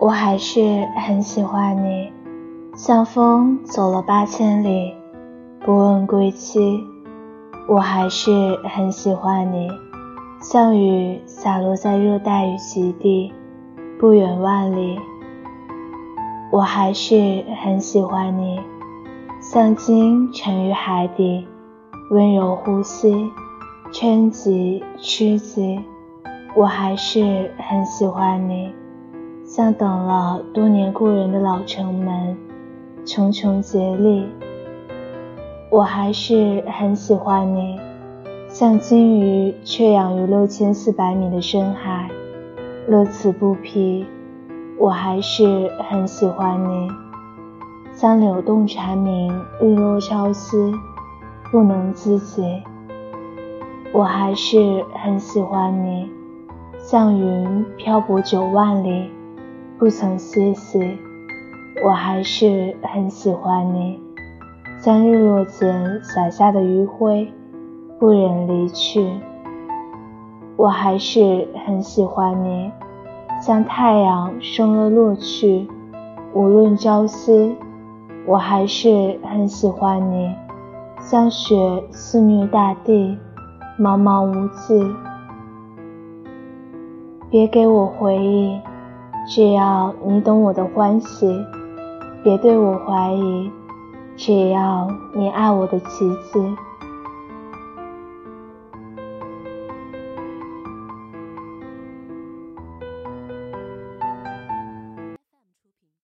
我还是很喜欢你，像风走了八千里，不问归期。我还是很喜欢你，像雨洒落在热带雨极地，不远万里。我还是很喜欢你，像鲸沉于海底，温柔呼吸，嗔极痴极。我还是很喜欢你，像等了多年故人的老城门，茕茕孑立。我还是很喜欢你，像金鱼却养于六千四百米的深海，乐此不疲。我还是很喜欢你，像柳动蝉鸣，日落朝夕，不能自己。我还是很喜欢你，像云漂泊九万里，不曾歇息。我还是很喜欢你，像日落前洒下的余晖，不忍离去。我还是很喜欢你。像太阳升了落去，无论朝夕，我还是很喜欢你。像雪肆虐大地，茫茫无际。别给我回忆，只要你懂我的欢喜；别对我怀疑，只要你爱我的奇迹。